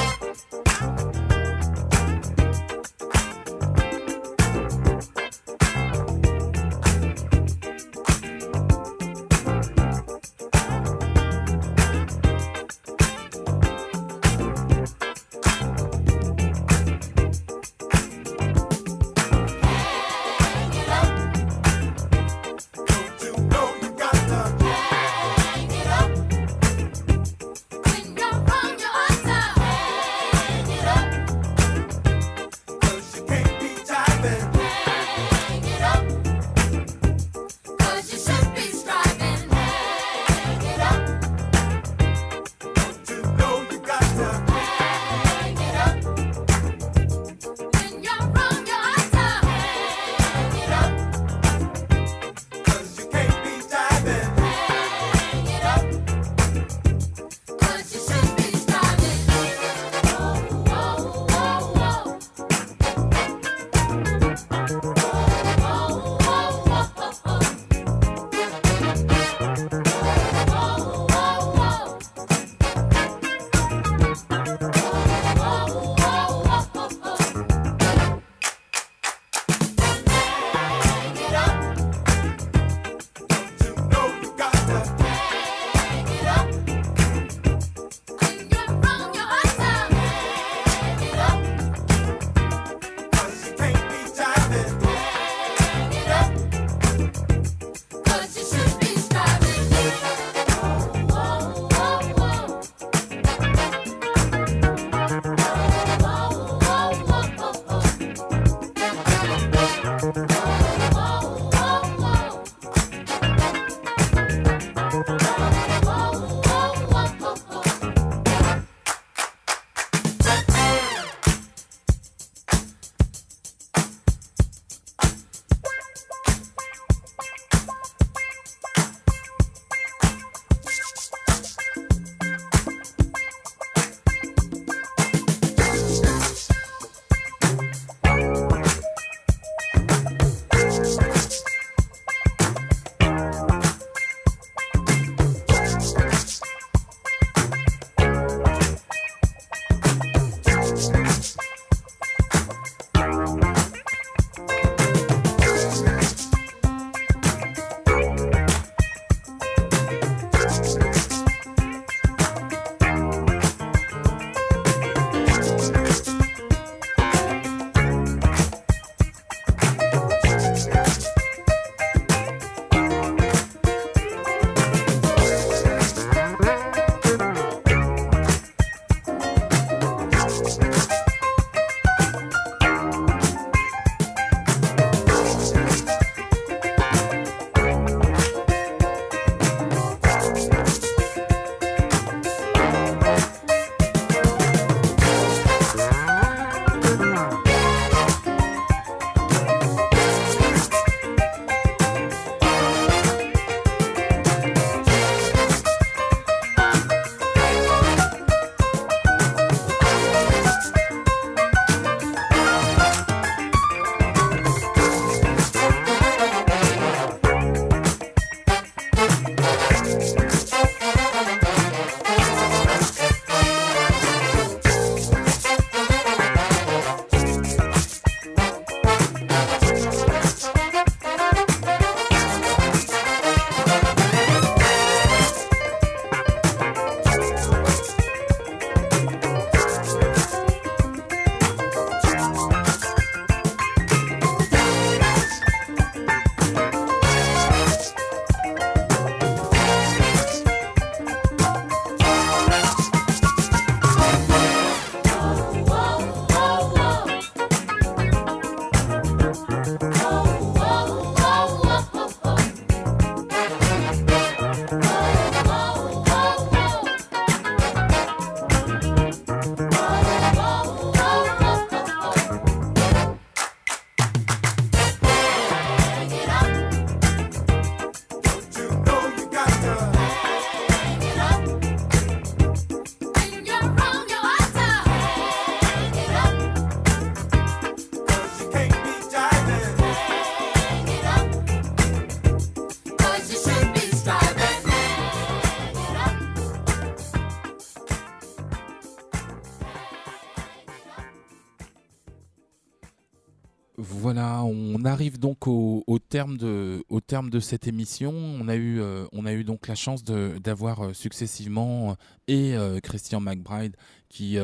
Arrive donc au, terme de, cette émission. On a eu, euh, donc la chance d'avoir euh, successivement euh, et Christian McBride qui,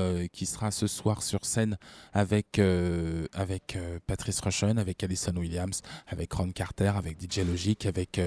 sera ce soir sur scène avec, Patrice Rushen, avec Alison Williams, avec Ron Carter, avec DJ Logic, avec,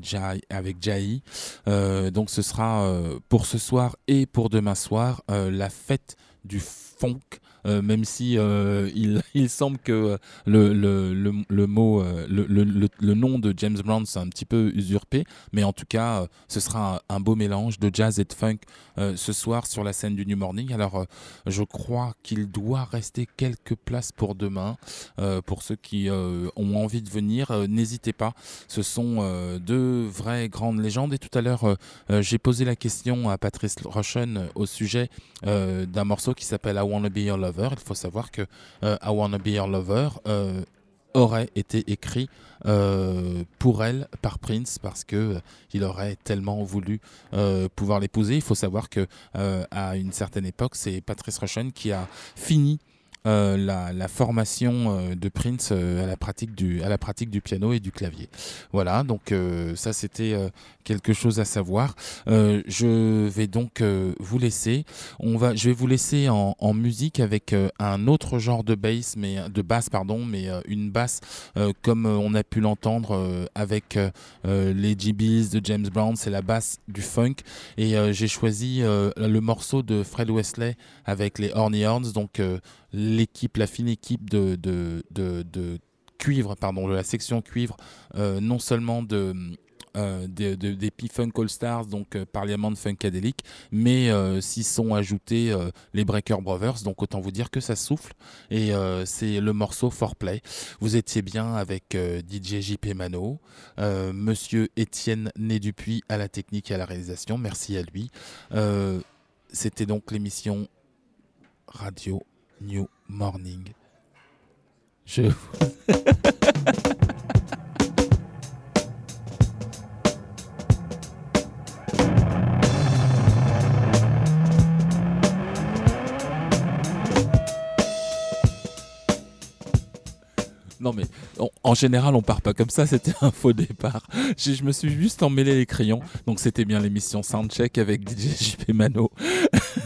Jai, avec Jai. Donc ce sera pour ce soir et pour demain soir la fête du funk. Euh, même si euh, il, semble que le, le, mot, euh, le, nom de James Brown c'est un petit peu usurpé, mais en tout cas, euh, ce sera un, beau mélange de jazz et de funk euh, ce soir sur la scène du New Morning. Alors, euh, je crois qu'il doit rester quelques places pour demain. Euh, pour ceux qui euh, ont envie de venir, euh, n'hésitez pas. Ce sont euh, deux vraies grandes légendes. Et tout à l'heure, euh, euh, j'ai posé la question à Patrice euh, au sujet euh, d'un morceau qui s'appelle I Wanna Be Your Lover. Il faut savoir que euh, I Wanna Be Your Lover euh, aurait été écrit euh, pour elle par Prince parce que il aurait tellement voulu pouvoir l'épouser. Il faut savoir que à une certaine époque, c'est Patrice Rushen qui a fini euh, la, formation euh, de Prince euh, à, la pratique du, à la pratique du piano et du clavier. Voilà, donc ça c'était quelque chose à savoir. Je vais donc vous laisser. On va, je vais vous laisser en, musique avec un autre genre de bass, mais de basse pardon, mais une basse comme on a pu l'entendre avec les GBs de James Brown, c'est la basse du funk. Et j'ai choisi le morceau de Fred Wesley avec les Horny Horns, donc l'équipe, la fine équipe de, de, de, cuivre, pardon, de la section cuivre, euh, non seulement de euh, des, de- des P-Funk All Stars, donc euh, Parliament Funkadelic, mais euh, s'y sont ajoutés les Breaker Brothers, donc autant vous dire que ça souffle, et c'est le morceau Foreplay. Vous étiez bien avec DJ JP Mano, Monsieur Étienne Né Dupuis à la technique et à la réalisation, merci à lui. C'était donc l'émission Radio New Morning. Je Non mais en général on part pas comme ça, c'était un faux départ. Je, je me suis juste emmêlé les crayons, donc c'était bien l'émission Soundcheck avec DJ JP Mano,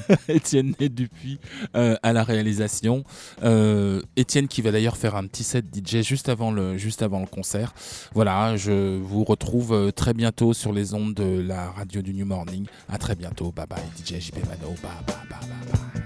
Étienne Dupuis euh, à la réalisation, Euh, Étienne qui va d'ailleurs faire un petit set DJ juste avant le juste avant le concert. Voilà, je vous retrouve euh, très bientôt sur les ondes de la radio du New Morning. À très bientôt, bye bye DJ JP Mano, bye bye bye bye. bye.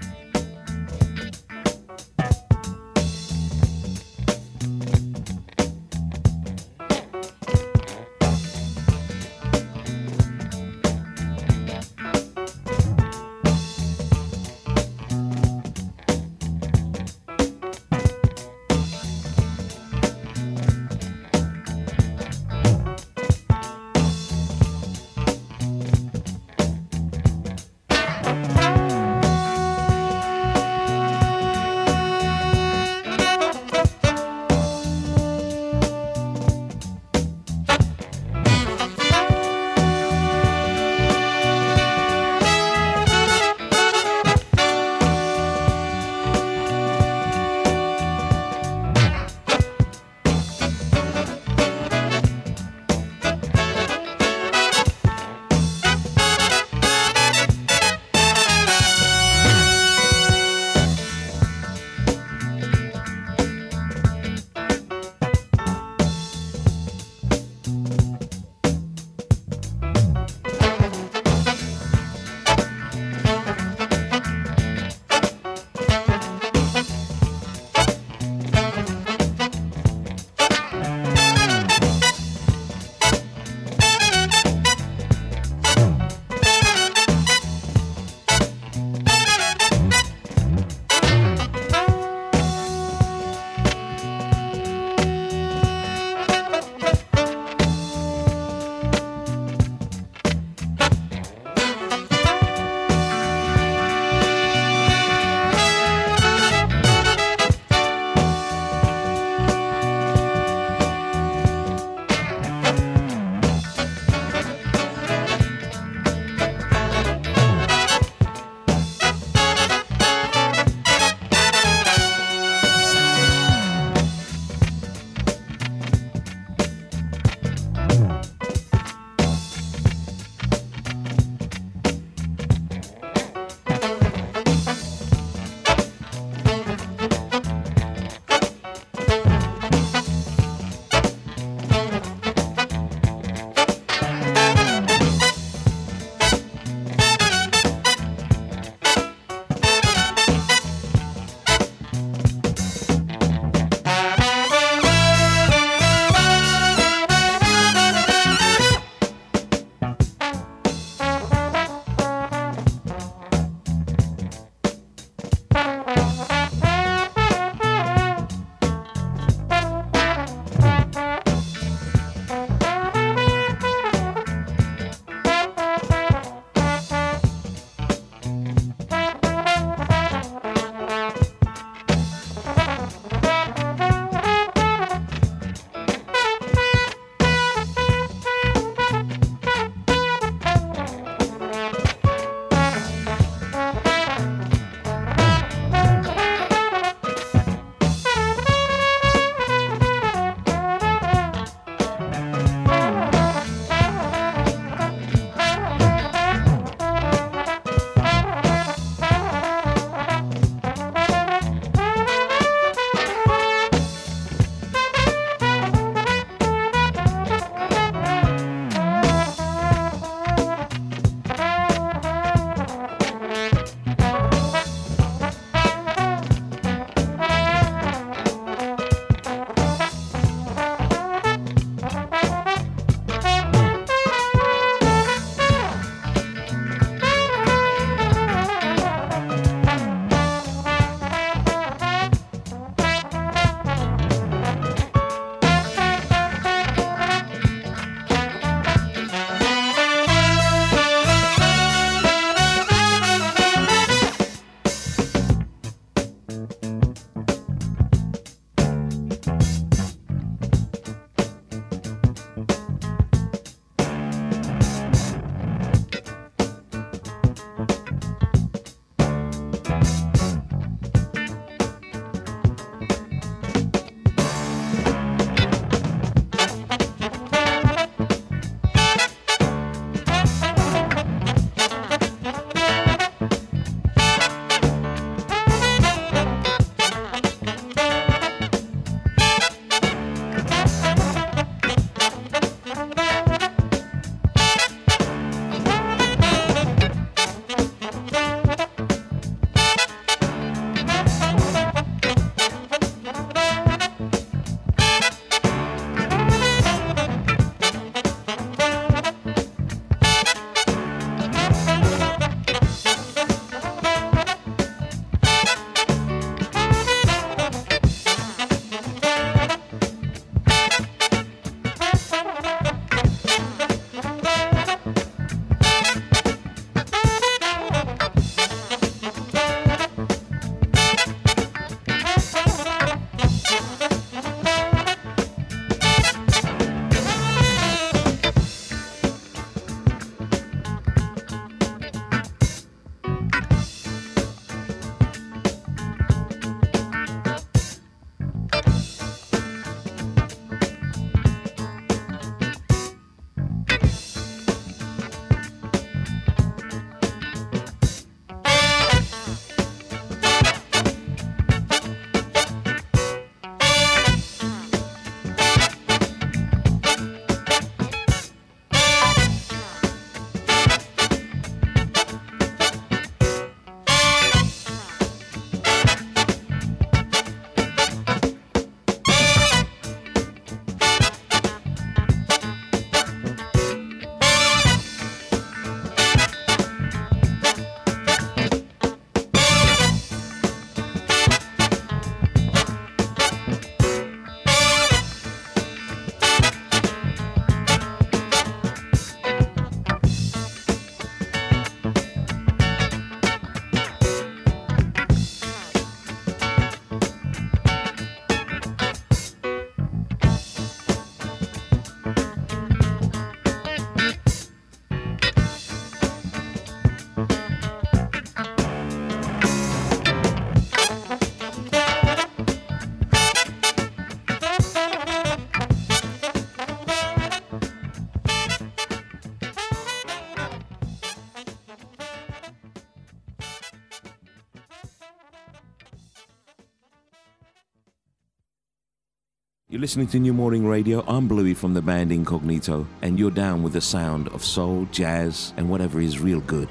You're listening to New Morning Radio. I'm Bluey from the band Incognito, and you're down with the sound of soul, jazz, and whatever is real good.